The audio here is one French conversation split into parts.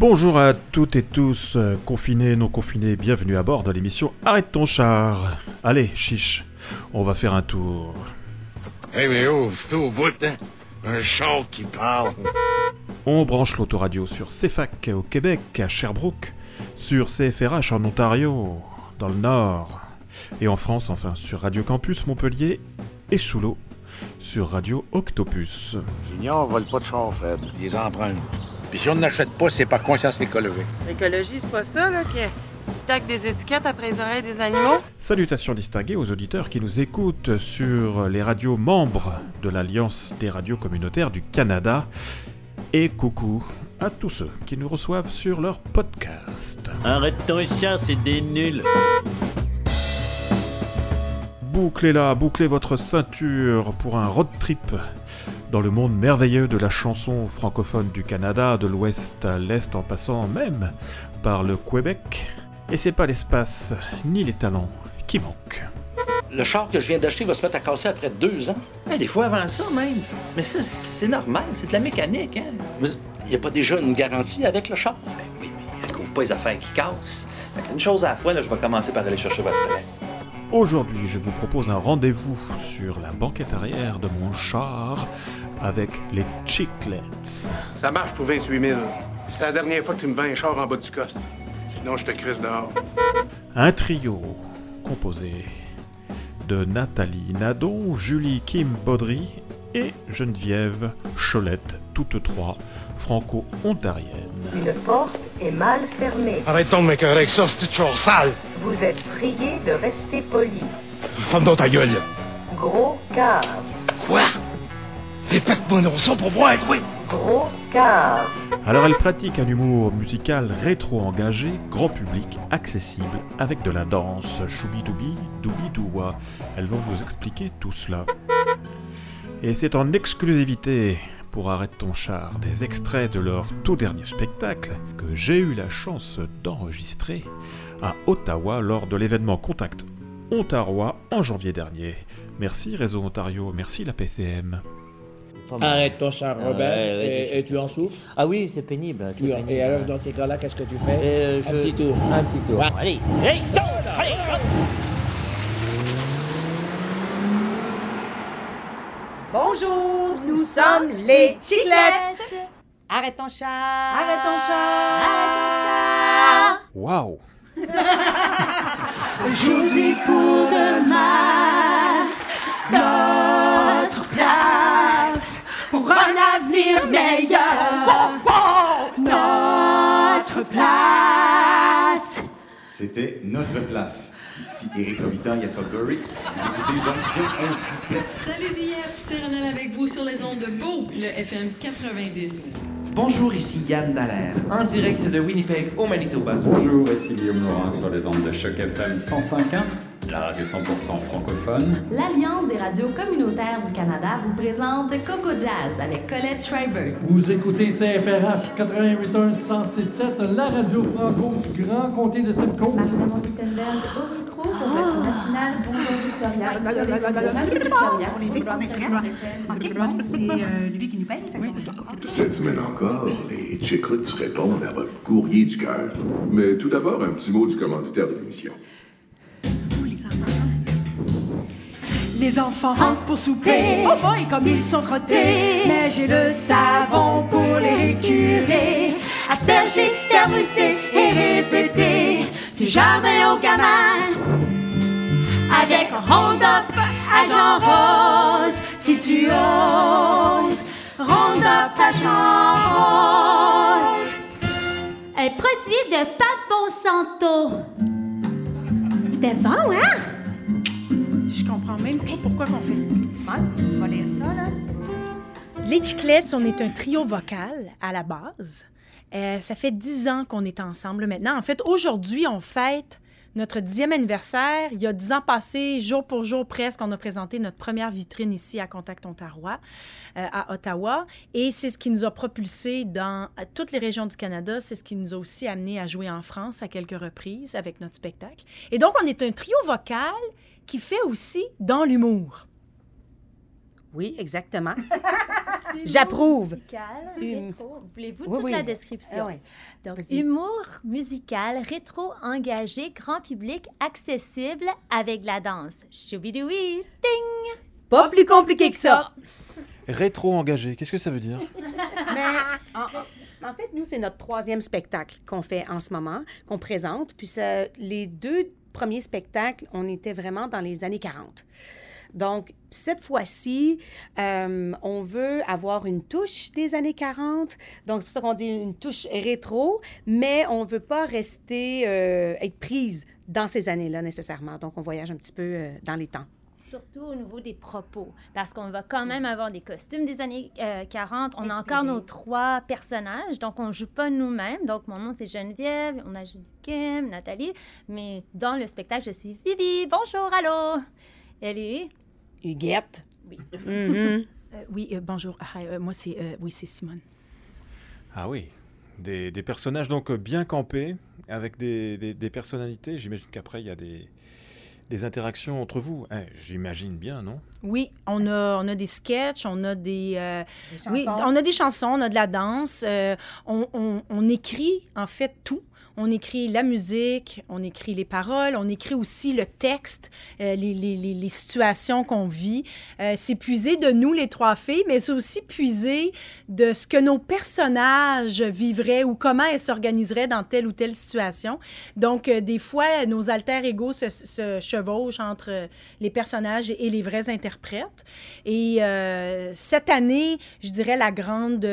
Bonjour à toutes et tous, euh, confinés, non confinés, bienvenue à bord de l'émission Arrête ton char. Allez, chiche, on va faire un tour. Eh mais oh, c'est au bout, hein? Un char qui parle. On branche l'autoradio sur CFAC au Québec, à Sherbrooke, sur CFRH en Ontario, dans le Nord, et en France, enfin, sur Radio Campus Montpellier et sous l'eau, sur Radio Octopus. Junior vole pas de char, Fred. Il les emprunte. Puis si on n'achète pas, c'est par conscience écologique. L'écologie, c'est pas ça, là, qui tac des étiquettes après les oreilles des animaux? Salutations distinguées aux auditeurs qui nous écoutent sur les radios membres de l'Alliance des radios communautaires du Canada. Et coucou à tous ceux qui nous reçoivent sur leur podcast. Arrête ton chat, c'est des nuls. Bouclez-la, bouclez votre ceinture pour un road trip dans le monde merveilleux de la chanson francophone du Canada, de l'ouest à l'est en passant même par le Québec. Et c'est pas l'espace ni les talents qui manquent. Le char que je viens d'acheter va se mettre à casser après deux ans. Des fois avant ça même. Mais ça, c'est normal, c'est de la mécanique. Hein? Mais il n'y a pas déjà une garantie avec le char? Ben oui, mais elle couvre pas les affaires qui cassent. Qu'une chose à la fois, là, je vais commencer par aller chercher votre prêt. Aujourd'hui, je vous propose un rendez-vous sur la banquette arrière de mon char avec les Chiclets. Ça marche pour 28 000. C'est la dernière fois que tu me vends un char en bas du coste. Sinon, je te crisse dehors. Un trio composé de Nathalie Nadon, Julie Kim Baudry et Geneviève Cholette, toutes trois franco-ontariennes. Une porte est mal fermée. Arrêtons de m'écœurer avec ça, c'est toujours sale. Vous êtes prié de rester poli. Femme dans ta gueule. Gros cave. Quoi? Répète-moi non ça pour voir, oui. Gros cave. Alors elle pratique un humour musical rétro-engagé, grand public, accessible, avec de la danse, choubi-doubi, doubi-doua. Elles vont nous expliquer tout cela. Et c'est en exclusivité pour Arrête ton char des extraits de leur tout dernier spectacle que j'ai eu la chance d'enregistrer à Ottawa lors de l'événement Contact Ontario en janvier dernier. Merci Réseau Ontario, merci la PCM. Arrête ton char, Robert. ouais, ouais, et, et tu en souffres? Ah oui, c'est pénible. pénible. Et alors, dans ces cas-là, qu'est-ce que tu fais? Euh, Un petit tour. Un petit tour. Ouais. Allez, allez, go, allez. Bonjour, nous sommes les Chiclettes. Arrête ton chat. Arrête ton chat. Arrête Waouh ton chat. Aujourd'hui pour demain, notre place pour un avenir meilleur. Notre place. C'était notre place. Ici Eric Sudbury. Vous écoutez Jonction 1117. Salut d'hier, c'est Ronald avec vous sur les ondes de Beau, le FM 90. Bonjour, ici Yann Dallaire, en direct de Winnipeg au Manitoba. Bonjour, ici Guillaume Laurent sur les ondes de Choc FM 105.1, la radio 100% francophone. L'Alliance des radios communautaires du Canada vous présente Coco Jazz avec Colette Schreiber. Vous écoutez CFRH 88.1 106.7, la radio franco du Grand Comté de Simcoe. Marie-Manon Matinale Bonjour Victoria c'est euh, lui qui nous paye. Cette semaine encore, les Chiclets répondent à votre courrier du cœur. Mais tout d'abord, un petit mot du commanditaire de l'émission. Les enfants rentrent pour souper. Oh boy, comme ils sont frottés. Mais j'ai le savon pour les curer. Asperger, thermousser et répéter. Du jardin au gamin. Avec un hold-up à Jean Rose. Si tu oses, à Jean Rose. Un produit de Pat Monsanto. C'était bon, hein? Je comprends même pas pourquoi qu'on fait. Simone, tu vas lire ça, là? Les Chiclettes, on est un trio vocal à la base. Euh, ça fait dix ans qu'on est ensemble maintenant. En fait, aujourd'hui, on fête notre dixième anniversaire. Il y a dix ans passés, jour pour jour presque, on a présenté notre première vitrine ici à Contact Ontario, euh, à Ottawa. Et c'est ce qui nous a propulsé dans toutes les régions du Canada. C'est ce qui nous a aussi amené à jouer en France à quelques reprises avec notre spectacle. Et donc, on est un trio vocal qui fait aussi dans l'humour. Oui, exactement. J'approuve. Musical, rétro. Voulez-vous Oui, toute oui. la description? Ah ouais. Donc, humour musical, rétro, engagé, grand public, accessible, avec de la danse. Choubidoui, ding! Pas plus compliqué que ça. Rétro-engagé, qu'est-ce que ça veut dire? Mais en, en- en fait, nous, c'est notre troisième spectacle qu'on fait en ce moment, qu'on présente. Puis ça- les deux premiers spectacles, on était vraiment dans les années 40. Donc, cette fois-ci, euh, on veut avoir une touche des années 40. Donc, c'est pour ça qu'on dit une touche rétro, mais on ne veut pas rester, euh, être prise dans ces années-là nécessairement. Donc, on voyage un petit peu euh, dans les temps. Surtout au niveau des propos, parce qu'on va quand même avoir des costumes des années euh, 40. On a encore nos trois personnages, donc on joue pas nous-mêmes. Donc mon nom c'est Geneviève, on a Julie Kim, Nathalie, mais dans le spectacle je suis Vivi. Bonjour, allô. Elle est Huguette. Oui. Mhm. Euh, oui, euh, bonjour. Ah, euh, moi, c'est euh, oui, c'est Simone. Ah oui, des, des personnages donc bien campés, avec des, des- des personnalités. J'imagine qu'après, il y a des, des interactions entre vous. Eh, J'imagine bien, non? Oui, on a, on a des sketchs, on a des... euh, oui, chansons. on a des chansons, on a de la danse. euh, on, on- on écrit, en fait, tout. On écrit la musique, on écrit les paroles, on écrit aussi le texte, euh, les, situations qu'on vit. Euh, c'est puisé de nous, les trois filles, mais c'est aussi puisé de ce que nos personnages vivraient ou comment elles s'organiseraient dans telle ou telle situation. Donc, euh, des fois, nos alter égaux se, chevauchent entre les personnages et les vrais interprètes. Et cette année, je dirais la grande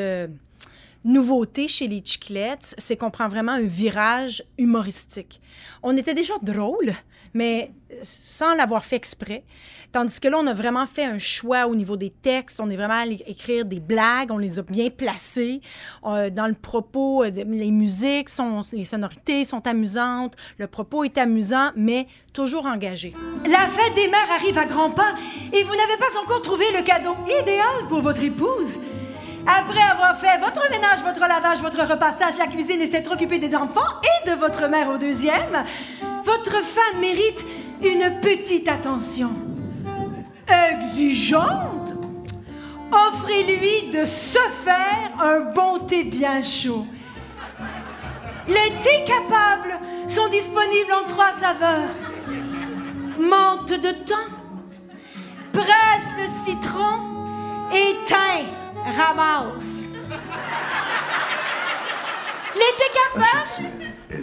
nouveauté chez les Chiclettes, c'est qu'on prend vraiment un virage humoristique. On était déjà drôle, mais sans l'avoir fait exprès. Tandis que là, on a vraiment fait un choix au niveau des textes. On est vraiment allé écrire des blagues. On les a bien placées. Euh, dans le propos, euh, les musiques, sont, les sonorités sont amusantes. Le propos est amusant, mais toujours engagé. La fête des mères arrive à grands pas et vous n'avez pas encore trouvé le cadeau idéal pour votre épouse. Après avoir fait votre ménage, votre lavage, votre repassage, la cuisine et s'être occupé des enfants et de votre mère au deuxième, votre femme mérite une petite attention. Exigeante Offrez-lui de se faire un bon thé bien chaud. Les thés capables sont disponibles en trois saveurs. Menthe de thym, presse le citron et thym ramasse. Les thés capables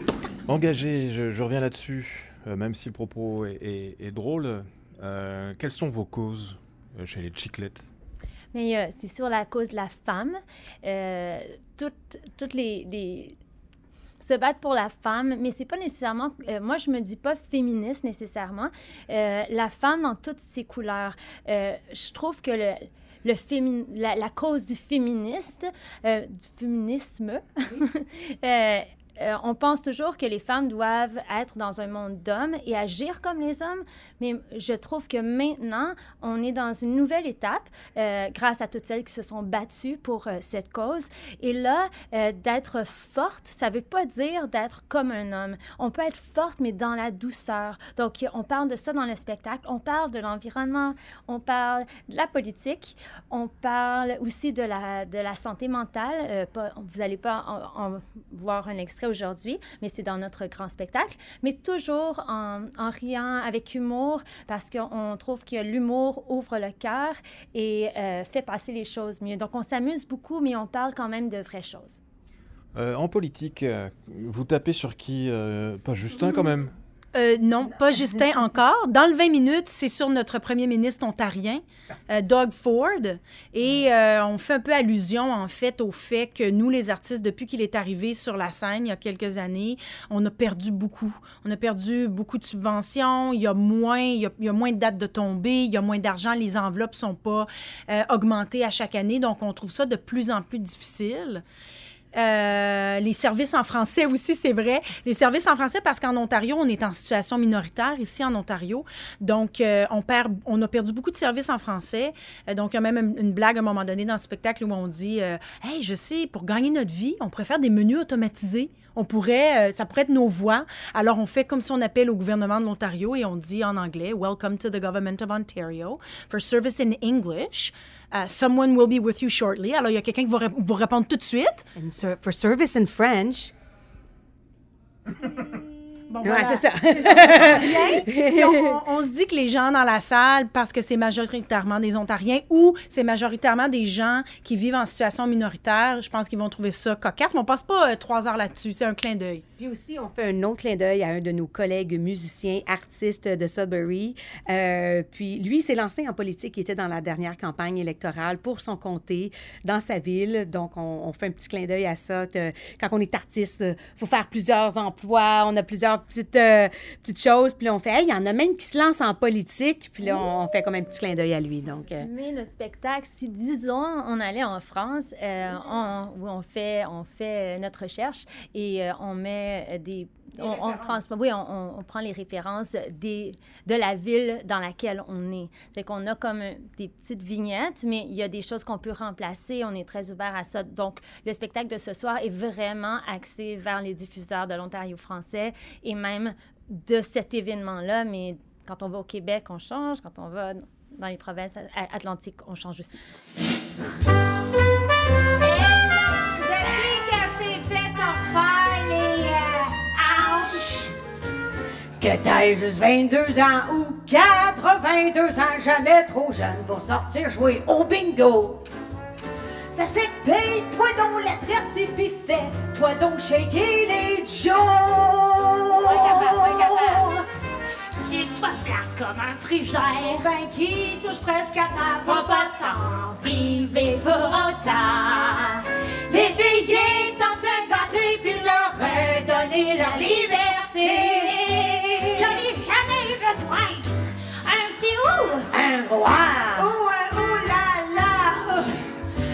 Engagé, je, je reviens là-dessus, euh, même si le propos est, est- est drôle. euh, quelles sont vos causes euh, chez les Chiclettes? Mais euh, c'est sur la cause de la femme. Euh, toutes, toutes les, les- se battre pour la femme, mais c'est pas nécessairement. euh, moi, je me dis pas féministe nécessairement. La femme dans toutes ses couleurs. Je trouve que le. Le fémin- la, la cause du féministe, euh, du féminisme, euh, euh, on pense toujours que les femmes doivent être dans un monde d'hommes et agir comme les hommes, mais je trouve que maintenant, on est dans une nouvelle étape euh, grâce à toutes celles qui se sont battues pour euh, cette cause. Et là, d'être forte, ça ne veut pas dire d'être comme un homme. On peut être forte, mais dans la douceur. Donc, on parle de ça dans le spectacle. On parle de l'environnement, on parle de la politique, on parle aussi de la, de la santé mentale. Vous n'allez pas en, en voir un extrait aujourd'hui, mais c'est dans notre grand spectacle. Mais toujours en, riant, avec humour, parce qu'on trouve que l'humour ouvre le cœur et euh, fait passer les choses mieux. Donc, on s'amuse beaucoup, mais on parle quand même de vraies choses. Euh, En politique, euh, vous tapez sur qui Pas Justin quand même? Euh, non, pas Justin encore. Dans le 20 minutes, c'est sur notre premier ministre ontarien, euh, Doug Ford. Et euh, on fait un peu allusion, en fait, au fait que nous, les artistes, depuis qu'il est arrivé sur la scène il y a quelques années, on a perdu beaucoup. On a perdu beaucoup de subventions. Il y a moins, il y a, il y a moins de dates de tombée. Il y a moins d'argent. Les enveloppes sont pas augmentées à chaque année. Donc, on trouve ça de plus en plus difficile. Euh, les services en français aussi, c'est vrai. Les services en français parce qu'en Ontario, on est en situation minoritaire ici en Ontario. Donc, euh, on, perd, on a perdu beaucoup de services en français. Euh, donc, il y a même une, blague à un moment donné dans le spectacle où on dit Hey, je sais, pour gagner notre vie, on faire des menus automatisés. On pourrait, euh, ça pourrait être nos voix. Alors, on fait comme si on appelle au gouvernement de l'Ontario et on dit en anglais Welcome to the government of Ontario for service in English. Uh, someone will be with you shortly. Alors, il y a quelqu'un qui va vous répondre tout de suite. And for service in French. Bon, Ouais, voilà. c'est ça. On se dit que les gens dans la salle, parce que c'est majoritairement des Ontariens ou c'est majoritairement des gens qui vivent en situation minoritaire, je pense qu'ils vont trouver ça cocasse. Mais on passe pas euh, trois heures là-dessus. C'est un clin d'œil. Puis aussi, on fait un autre clin d'œil à un de nos collègues musiciens, artistes de Sudbury. Euh, puis lui, il s'est lancé en politique. Il était dans la dernière campagne électorale pour son comté, dans sa ville. Donc, on, on fait un petit clin d'œil à ça. que quand on est artiste, il faut faire plusieurs emplois. On a plusieurs petites, euh, petites choses. Puis là, on fait, hey, il y en a même qui se lancent en politique. Puis là, on, on fait comme un petit clin d'œil à lui. Donc, euh, Mais notre spectacle, si disons on allait en France, euh, on, où on fait, on fait notre recherche et on met euh, des on, on trans- oui, on, prend les références des, de la ville dans laquelle on est. C'est qu'on a comme euh, des petites vignettes, mais il y a des choses qu'on peut remplacer. On est très ouvert à ça. Donc, le spectacle de ce soir est vraiment axé vers les diffuseurs de l'Ontario français et même de cet événement-là. Mais quand on va au Québec, on change. Quand on va dans les provinces atlantiques, on change aussi. Que t'aies juste 22 ans ou 82 ans, jamais trop jeune pour sortir jouer au bingo. Ça fait que paye-toi donc la traite et puis fais-toi donc shaker les jaws. Tu sois flat comme un frigère. Ben qui touche presque à ta Faut pas s'en priver pour autant. Les filles étant se gâter puis leur redonner leur liberté. Ou. Roi. Ouh, ouh là là.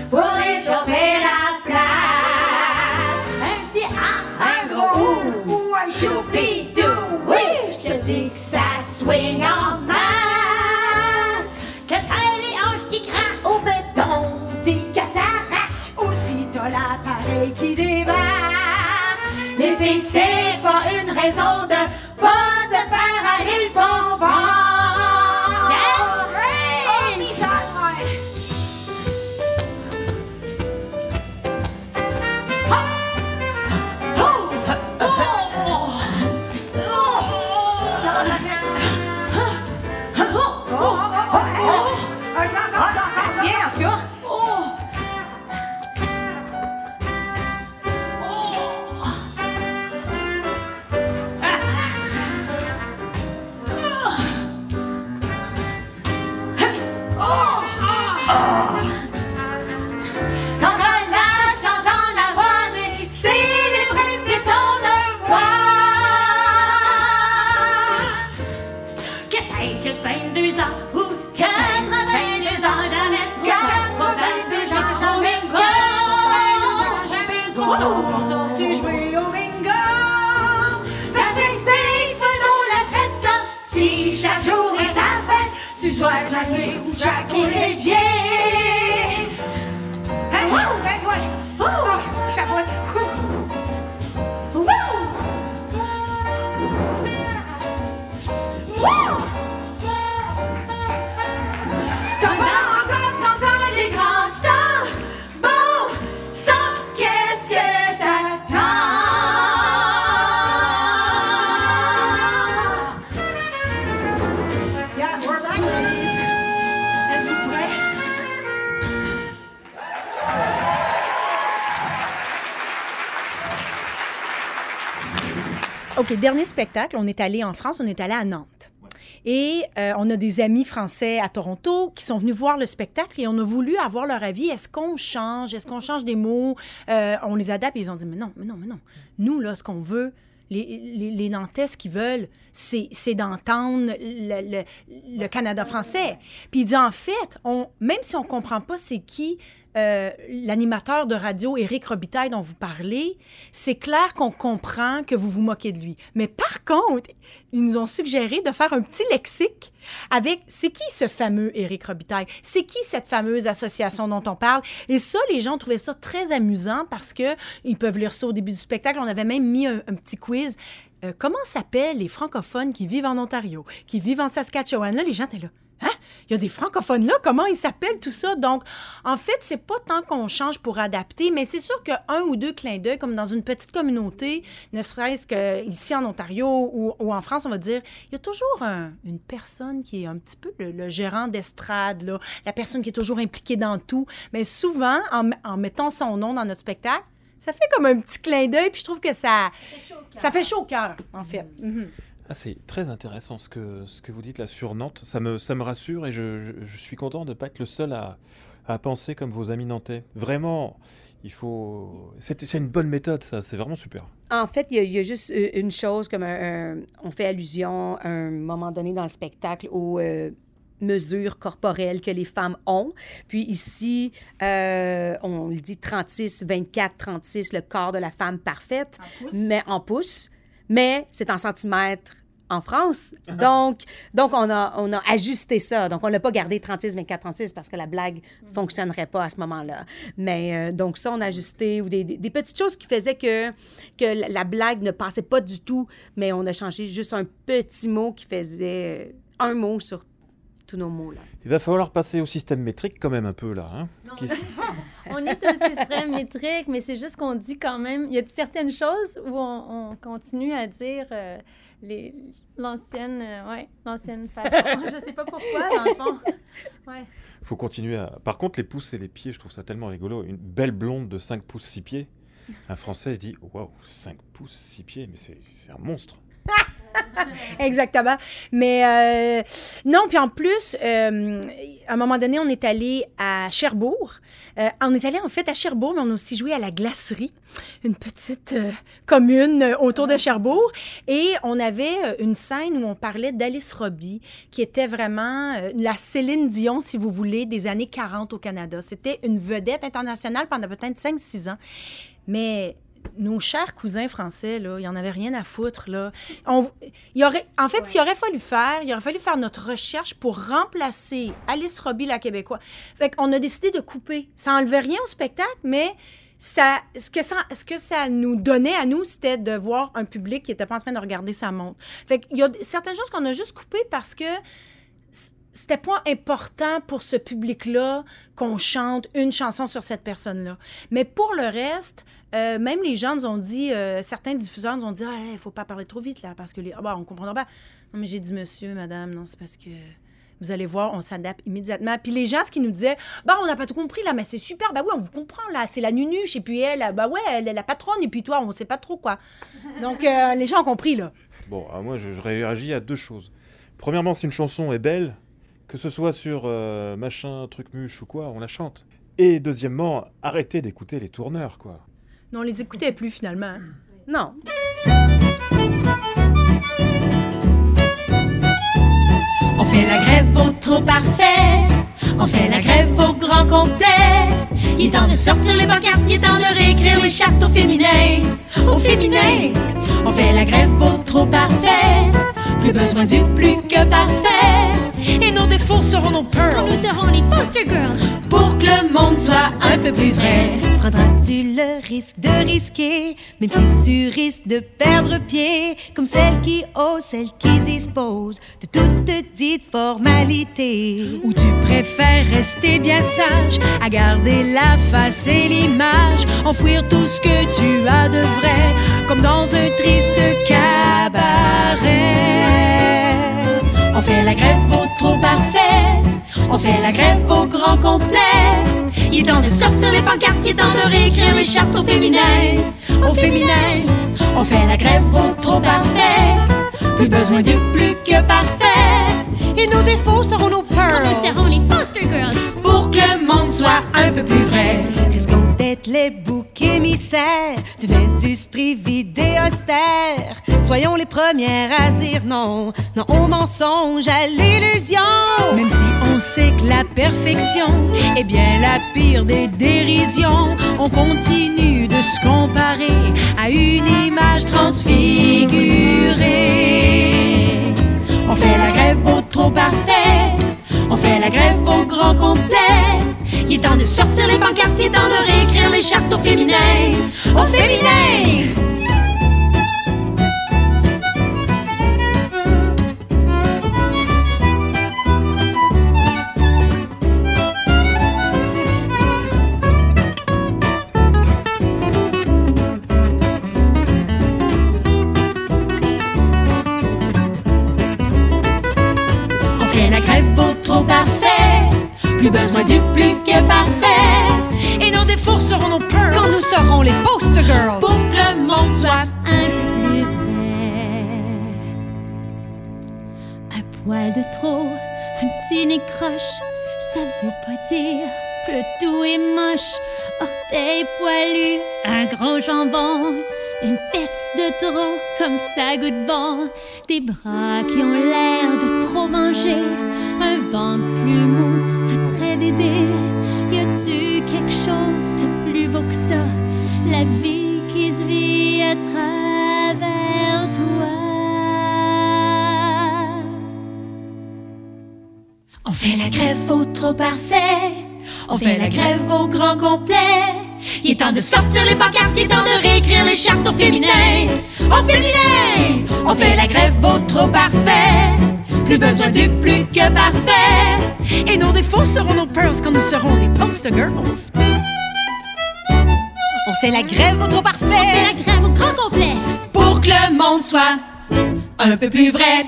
Pour réchauffer la place. Un petit ah. Un gros ouh ou un choupidou. Oui, je te dis que ça swing en masse. Que t'as les hanches qui craquent. Au béton, des cataractes. Aussi t'as l'appareil qui débarque. Les filles, c'est pas une raison de pas sois jamais chaque les OK, dernier spectacle, on est allé en France, on est allé à Nantes. Et euh, on a des amis français à Toronto qui sont venus voir le spectacle et on a voulu avoir leur avis. Est-ce qu'on change? Est-ce qu'on change des mots? Euh, on les adapte et ils ont dit, mais non, mais non, mais non. Nous, là, ce qu'on veut, les, les, les Nantais, ce qu'ils veulent, c'est c'est d'entendre le, le- le Canada français. Puis il dit, en fait, on, même si on comprend pas c'est qui euh, l'animateur de radio Éric Robitaille dont vous parlez, c'est clair qu'on comprend que vous vous moquez de lui. Mais par contre, ils nous ont suggéré de faire un petit lexique avec c'est qui ce fameux Éric Robitaille? C'est qui cette fameuse association dont on parle? Et ça, les gens trouvaient ça très amusant parce que ils peuvent lire ça au début du spectacle. On avait même mis un, petit quiz. Euh, comment s'appellent les francophones qui vivent en Ontario, qui vivent en Saskatchewan? Là, les gens étaient là. Hein? Il y a des francophones là, comment ils s'appellent tout ça? Donc, en fait, c'est pas tant qu'on change pour adapter, mais c'est sûr qu'un ou deux clins d'œil, comme dans une petite communauté, ne serait-ce qu'ici en Ontario ou, ou, en France, on va dire, il y a toujours un, une personne qui est un petit peu le, le gérant d'estrade, là, la personne qui est toujours impliquée dans tout. Mais souvent, en, en mettant son nom dans notre spectacle, ça fait comme un petit clin d'œil, puis je trouve que ça, ça fait chaud au cœur, en fait. Mm -hmm. Ah, c'est très intéressant ce que, ce que vous dites là sur Nantes. Ça me, ça me rassure et je, je, je suis content de ne pas être le seul à, à penser comme vos amis nantais. Vraiment, il faut. C'est une bonne méthode, ça. C'est vraiment super. En fait, il y, a, il y, a juste une chose, comme un, un, on fait allusion à un moment donné dans le spectacle aux euh, mesures corporelles que les femmes ont. Puis ici, euh, on le dit 36, 24, 36, le corps de la femme parfaite, en mais en pouces. Mais c'est en centimètres en France. Uh -huh. Donc, donc on, a, on a ajusté ça. Donc, on n'a pas gardé 36, 24, 36 parce que la blague ne mm. fonctionnerait pas à ce moment-là. Mais euh, donc, ça, on a ajusté ou des, des, des, petites choses qui faisaient que, que la blague ne passait pas du tout, mais on a changé juste un petit mot qui faisait un mot sur tous nos mots. Là. Il va falloir passer au système métrique quand même un peu là. Hein? Non, qui... on est au système métrique, mais c'est juste qu'on dit quand même, il y a certaines choses où on, on continue à dire... Euh, l'ancienne euh, ouais, l'ancienne façon. je sais pas pourquoi, dans le fond. Ouais. faut continuer à... Par contre, les pouces et les pieds, je trouve ça tellement rigolo. Une belle blonde de 5 pouces 6 pieds, un Français se dit « Waouh, 5 pouces 6 pieds, mais c'est un monstre !» Exactement. Mais euh, non, puis en plus, euh, à un moment donné, on est allé à Cherbourg. Euh, on est allé en fait à Cherbourg, mais on a aussi joué à la glacerie, une petite commune autour de Cherbourg. Et on avait une scène où on parlait d'Alice Robbie, qui était vraiment la Céline Dion, si vous voulez, des années 40 au Canada. C'était une vedette internationale pendant peut-être 5-6 ans. Mais nos chers cousins français, là, il n'y en avait rien à foutre. Là. On, il aurait, en fait, ouais. il aurait fallu faire, il aurait fallu faire notre recherche pour remplacer Alice Robbie, la québécoise. Fait qu'on a décidé de couper. Ça enlevait rien au spectacle, mais ça, ce, que ça, ce que ça nous donnait à nous, c'était de voir un public qui n'était pas en train de regarder sa montre. Fait qu'il y a certaines choses qu'on a juste coupées parce que c'était pas important pour ce public-là qu'on chante une chanson sur cette personne-là. Mais pour le reste, euh, même les gens nous ont dit, euh, certains diffuseurs nous ont dit, il ah, faut pas parler trop vite là, parce que les, ah, bah, on comprendra pas. Non, mais j'ai dit, monsieur, madame, non, c'est parce que vous allez voir, on s'adapte immédiatement. Puis les gens, ce qu'ils nous disaient, bah, on n'a pas tout compris là, mais c'est super, bah on vous comprend là, c'est la nunuche, et puis elle, bah ouais, elle est la patronne, et puis toi, on sait pas trop quoi. Donc euh, les gens ont compris là. Bon, moi, je réagis à deux choses. Premièrement, si une chanson est belle, que ce soit sur euh, machin, truc muche ou quoi, on la chante. Et deuxièmement, arrêtez d'écouter les tourneurs, quoi. Non, on les écoutait plus finalement. Non. On fait la grève au trop parfait. On fait la grève au grand complet. Il est temps de sortir les pancartes, il est temps de réécrire les chartes au féminin. Au féminin. On fait la grève au trop parfait. Plus besoin du plus que parfait. Et nos défauts seront nos pearls. Nous serons les poster girls. Pour que le monde soit un peu plus vrai. Prendras-tu le risque de risquer, même si tu risques de perdre pied, comme celle qui ose, celle qui dispose de toute dite formalité. Ou tu préfères rester bien sage, à garder la face et l'image, enfouir tout ce que tu as de vrai, comme dans un triste cabaret. On fait la grève au trop parfait. On fait la grève au grand complet. Il est temps de sortir les pancartes, il est temps de réécrire les chartes au féminin. Au féminin, on fait la grève au trop parfait. Plus besoin du plus que parfait. Et nos défauts seront nos pearls. Nous serons les poster girls? Pour que le monde soit un peu plus vrai. Est-ce qu'on peut être les boucs d'une industrie vide et austère. Soyons les premières à dire non, non au mensonge, à l'illusion. Même si on sait que la perfection est bien la pire des dérisions, on continue de se comparer à une image transfigurée. On fait la grève au trop parfait. On fait la grève au grand complet. Il est temps de sortir les pancartes, il est temps de réécrire les chartes au féminin. Au féminin! Besoin du plus que parfait. Et nos défauts seront nos peurs. Quand nous serons les poster girls. Pour que le monde soit un peu vrai. Un poil de trop, un petit nez croche, ça veut pas dire que le tout est moche. Orteil poilu, un gros jambon, une fesse de trop, comme ça goûte bon. Des bras qui ont l'air de trop manger, un ventre plus mou, On fait la grève au trop parfait. On fait la grève au grand complet. Il est temps de sortir les pancartes, il est temps de réécrire les chartes au féminin. Au féminin! On fait la grève au trop parfait. Plus besoin du plus que parfait. Et nos défauts seront nos peurs quand nous serons les poster girls. On fait la grève au trop parfait. On fait la grève au grand complet. Pour que le monde soit un peu plus vrai.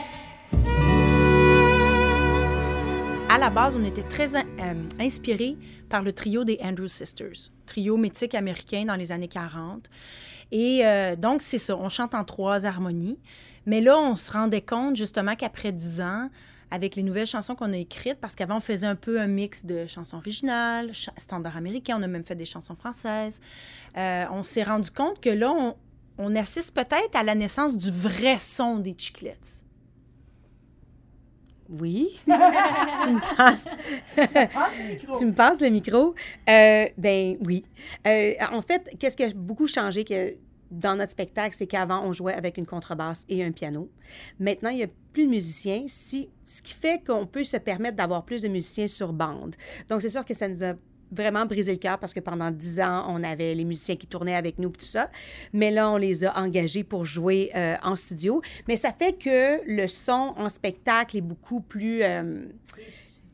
À la base, on était très euh, inspiré par le trio des Andrews Sisters, trio mythique américain dans les années 40. Et euh, donc, c'est ça, on chante en trois harmonies. Mais là, on se rendait compte justement qu'après dix ans, avec les nouvelles chansons qu'on a écrites, parce qu'avant, on faisait un peu un mix de chansons originales, cha- standards américains, on a même fait des chansons françaises. Euh, on s'est rendu compte que là, on, on assiste peut-être à la naissance du vrai son des Chiclets. Oui. tu me passes. tu me passes le micro. Euh, ben oui. Euh, en fait, qu'est-ce qui a beaucoup changé que dans notre spectacle, c'est qu'avant, on jouait avec une contrebasse et un piano. Maintenant, il n'y a plus de musiciens, si, ce qui fait qu'on peut se permettre d'avoir plus de musiciens sur bande. Donc, c'est sûr que ça nous a vraiment brisé le cœur parce que pendant dix ans, on avait les musiciens qui tournaient avec nous tout ça. Mais là, on les a engagés pour jouer euh, en studio. Mais ça fait que le son en spectacle est beaucoup plus euh,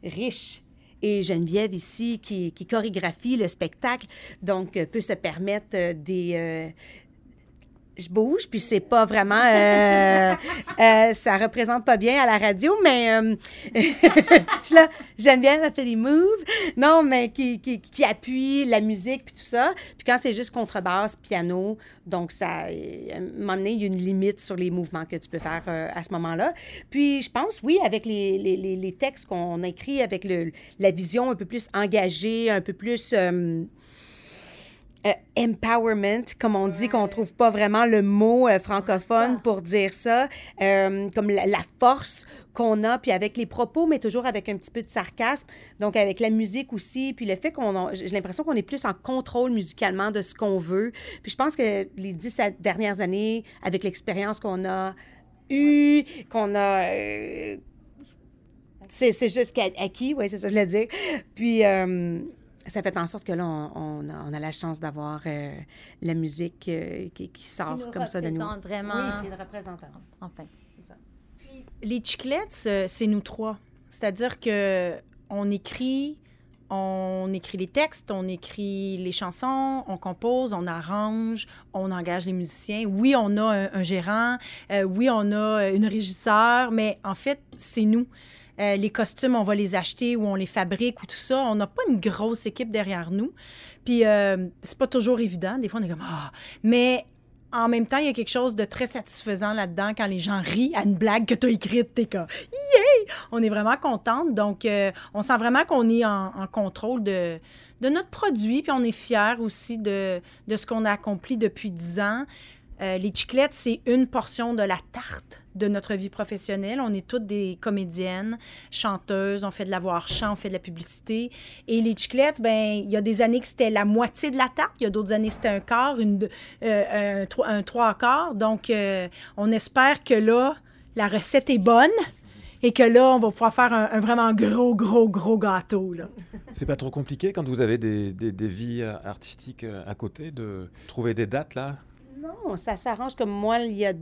riche. Et Geneviève ici, qui, qui chorégraphie le spectacle, donc euh, peut se permettre des... je bouge, puis c'est pas vraiment... euh, euh, ça représente pas bien à la radio, mais... euh, je là, Geneviève a fait des moves. Non, mais qui, qui, qui appuie la musique, puis tout ça. Puis quand c'est juste contrebasse, piano, donc ça... euh, À un moment donné, il y a une limite sur les mouvements que tu peux faire euh, à ce moment-là. Puis je pense, oui, avec les, les, les, les textes qu'on a écrits, avec le, la vision un peu plus engagée, un peu plus... euh, empowerment, comme on dit, qu'on trouve pas vraiment le mot euh, francophone pour dire ça, euh, comme la, la force qu'on a, puis avec les propos, mais toujours avec un petit peu de sarcasme, donc avec la musique aussi, puis le fait qu'on a, j'ai l'impression qu'on est plus en contrôle musicalement de ce qu'on veut. Puis je pense que les dix dernières années, avec l'expérience qu'on a eue, qu'on a... c'est c'est juste acquis, oui, c'est ça que je voulais dire. Puis, ça fait en sorte que là, on, on a, on a la chance d'avoir euh, la musique euh, qui, qui sort nous comme ça de nous. représente vraiment. Oui, qui est représentant. Enfin. C'est ça. Les Chiclets, euh, c'est nous trois. C'est-à-dire que on écrit, on écrit les textes, on écrit les chansons, on compose, on arrange, on engage les musiciens. Oui, on a un, un gérant, euh, oui, on a une régisseur, mais en fait, c'est nous. Euh, les costumes, on va les acheter ou on les fabrique ou tout ça. On n'a pas une grosse équipe derrière nous. Puis, euh, c'est pas toujours évident. Des fois, on est comme Ah! Mais en même temps, il y a quelque chose de très satisfaisant là-dedans quand les gens rient à une blague que tu as écrite. T'es! On est vraiment contente. Donc, euh, on sent vraiment qu'on est en, contrôle de, de notre produit, puis on est fiers aussi de, de ce qu'on a accompli depuis dix ans. Euh, les chiclettes, c'est une portion de la tarte de notre vie professionnelle. On est toutes des comédiennes, chanteuses, on fait de la voix chant, on fait de la publicité. Et les chiclettes, ben il y a des années que c'était la moitié de la tarte, il y a d'autres années c'était un quart, une, euh, un, trois- quarts. Donc, euh, on espère que là, la recette est bonne et que là, on va pouvoir faire un, vraiment gros, gros, gros gâteau. C'est pas trop compliqué quand vous avez des, des- vies euh, artistiques à côté de trouver des dates là? Non, ça s'arrange comme moi, il y a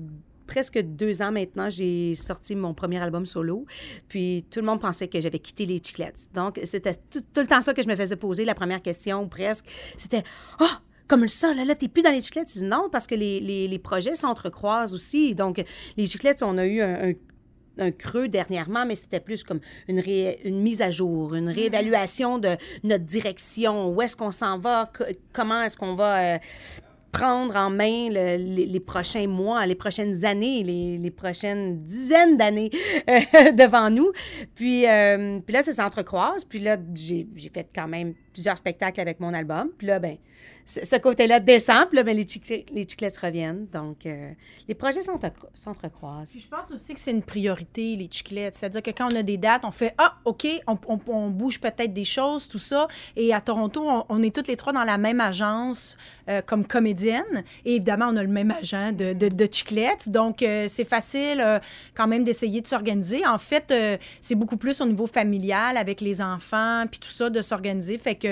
presque deux ans maintenant, j'ai sorti mon premier album solo. Puis tout le monde pensait que j'avais quitté les Chiclettes. Donc, c'était tout, tout le temps ça que je me faisais poser. La première question, presque, c'était Ah! comme ça, là, là, t'es plus dans les Chiclettes. Je dis non, parce que les, les, les projets s'entrecroisent aussi. Donc, les Chiclettes, on a eu un, un un creux dernièrement, mais c'était plus comme une, ré- une mise à jour, une réévaluation de notre direction, où est-ce qu'on s'en va, co- comment est-ce qu'on va euh, prendre en main le- les, prochains mois, les prochaines années, les, prochaines dizaines d'années euh, devant nous. Puis, euh, puis là, ça s'entrecroise. Puis là, j'ai fait quand même plusieurs spectacles avec mon album. Puis là, ben ce côté-là descend. Là, ben, les, chiclets, les chiclettes reviennent. Donc, euh, les projets s'entrecro- s'entrecroisent. Puis je pense aussi que c'est une priorité, les chiclettes. C'est-à-dire que quand on a des dates, on fait Ah, OK, on, bouge peut-être des choses, tout ça. Et à Toronto, on, est toutes les trois dans la même agence euh, comme comédienne. Et évidemment, on a le même agent de, de, chiclettes. Donc, euh, c'est facile quand même d'essayer de s'organiser. En fait, c'est beaucoup plus au niveau familial avec les enfants, puis tout ça, de s'organiser. Fait que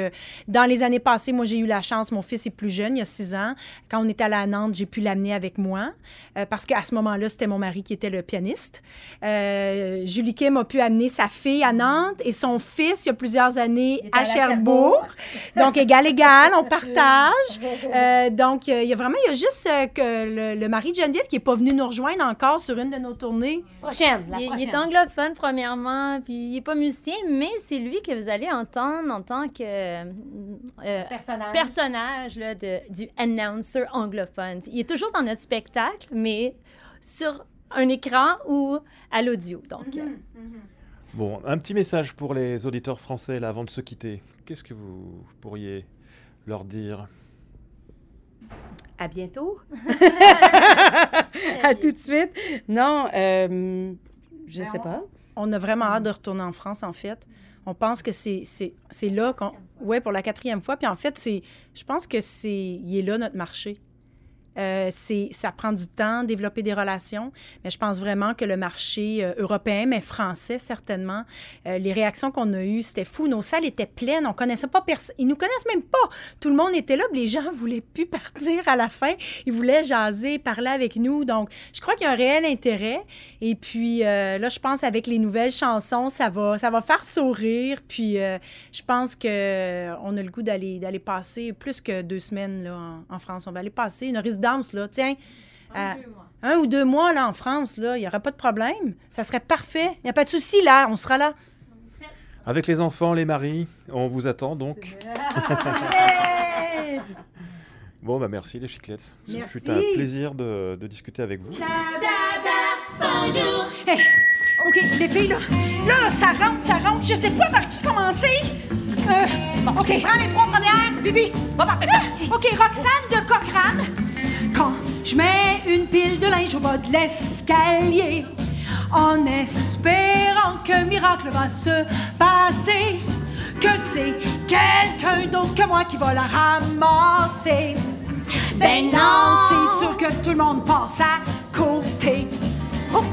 dans les années passées, moi, j'ai eu la chance, mon fils est plus jeune, il y a six ans. Quand on était allé à Nantes, j'ai pu l'amener avec moi euh, parce qu'à ce moment-là, c'était mon mari qui était le pianiste. Euh, Julie Kim a pu amener sa fille à Nantes et son fils, il y a plusieurs années, à, Cherbourg. donc, égal, égal, on partage. Euh, donc, euh, il y a vraiment, il y a juste euh, que le, le mari de Geneviève qui n'est pas venu nous rejoindre encore sur une de nos tournées. Prochaine, la Il, il prochaine. est anglophone, premièrement, puis il n'est pas musicien, mais c'est lui que vous allez entendre en tant que euh, Personnage. personnage là, de, du announcer anglophone. Il est toujours dans notre spectacle, mais sur un écran ou à l'audio. Donc, euh, Bon, un petit message pour les auditeurs français là avant de se quitter. Qu'est-ce que vous pourriez leur dire? À bientôt. à tout de suite. Non, euh, je sais pas. On a vraiment hâte de retourner en France, en fait. On pense que c'est là qu'on... Ouais, pour la quatrième fois. Puis en fait, c'est je pense que c'est... Il est là, notre marché. Euh, ça prend du temps, développer des relations, mais je pense vraiment que le marché euh, européen, mais français certainement, euh, les réactions qu'on a eues, c'était fou. Nos salles étaient pleines, on connaissait pas personne. Ils nous connaissent même pas. Tout le monde était là, puis les gens voulaient plus partir à la fin. Ils voulaient jaser, parler avec nous. Donc, je crois qu'il y a un réel intérêt. Et puis, là, je pense avec les nouvelles chansons, ça va, ça va faire sourire. Puis, je pense que euh, on a le goût d'aller, d'aller passer plus que deux semaines là, en France. On va aller passer une résidence, là, tiens. à- un ou deux mois là, en France, là, il n'y aura pas de problème. Ça serait parfait. Il n'y a pas de souci, là. On sera là. Avec les enfants, les maris, on vous attend donc. Bon, bah merci les chiclettes. Ce Merci. fut un plaisir de, de discuter avec vous. Bonjour. Hey, OK, les filles, là, là, ça rentre, ça rentre. Je sais pas par qui commencer. Euh, bon, OK. Prends les trois premières. Bibi, va partir ça. OK, Roxane de Cochrane. Quand je mets une pile de linge au bas de l'escalier, en espérant qu'un miracle va se passer, que c'est quelqu'un d'autre que moi qui va la ramasser. Ben non, c'est sûr que tout le monde passe à côté. Oh!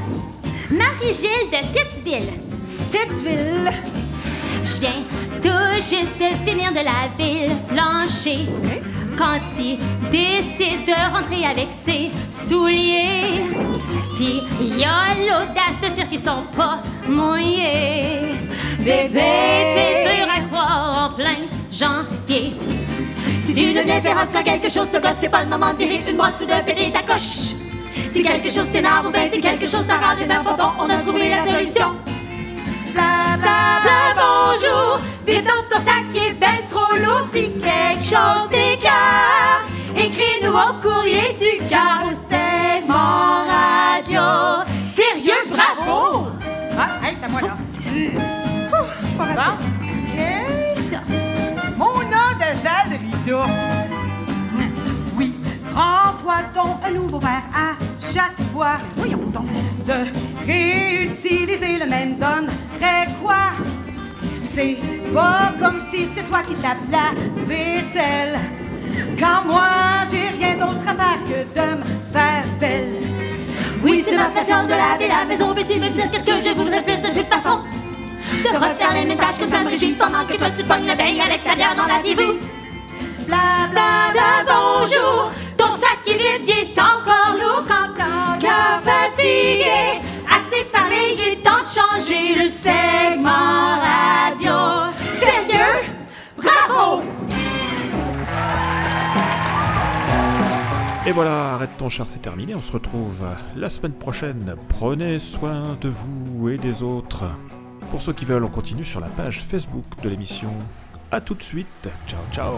Marie-Gilles de Stittsville. Stittsville. Je viens tout juste de finir de la ville blanchie. Quand il décide de rentrer avec ses souliers. Puis il y a l'audace de dire qu'ils sont pas mouillés. Bébé, c'est dur à croire en plein janvier. Si tu ne viens faire en quand quelque chose te gosse, c'est pas le moment de virer une brosse ou de péter ta coche. Si quelque chose t'énerve ou bien si quelque chose t'arrange et on a trouvé la solution. Bla bla bla bonjour, Vide dans ton sac qui est ben trop lourd si quelque chose t'écarte. Écris-nous au courrier du cœur mon radio. Sérieux, bravo! Oh! Ah, hey, c'est moi là. Ouh, pas bon. Yes. Mon nom de Valeria. Oui, rends-toi ton nouveau verre à chaque fois. Voyons donc. De réutiliser le même donne. C'est pas comme si c'est toi qui tapes la vaisselle. Quand moi, j'ai rien d'autre à faire que de me faire belle. Oui, c'est ma passion de laver la maison. Peux-tu me dire qu'est-ce que je voudrais plus de toute façon? De refaire les mêmes tâches que ça me réjouit pendant que toi tu pognes le beigne avec ta bière dans la TV. Bla bla bla bonjour, ton sac est vide, il est encore lourd quand cœur fatigué. Assez parlé, il est temps de changer le segment Bravo! Et voilà, arrête ton char, c'est terminé. On se retrouve la semaine prochaine. Prenez soin de vous et des autres. Pour ceux qui veulent, on continue sur la page Facebook de l'émission. A tout de suite. Ciao, ciao.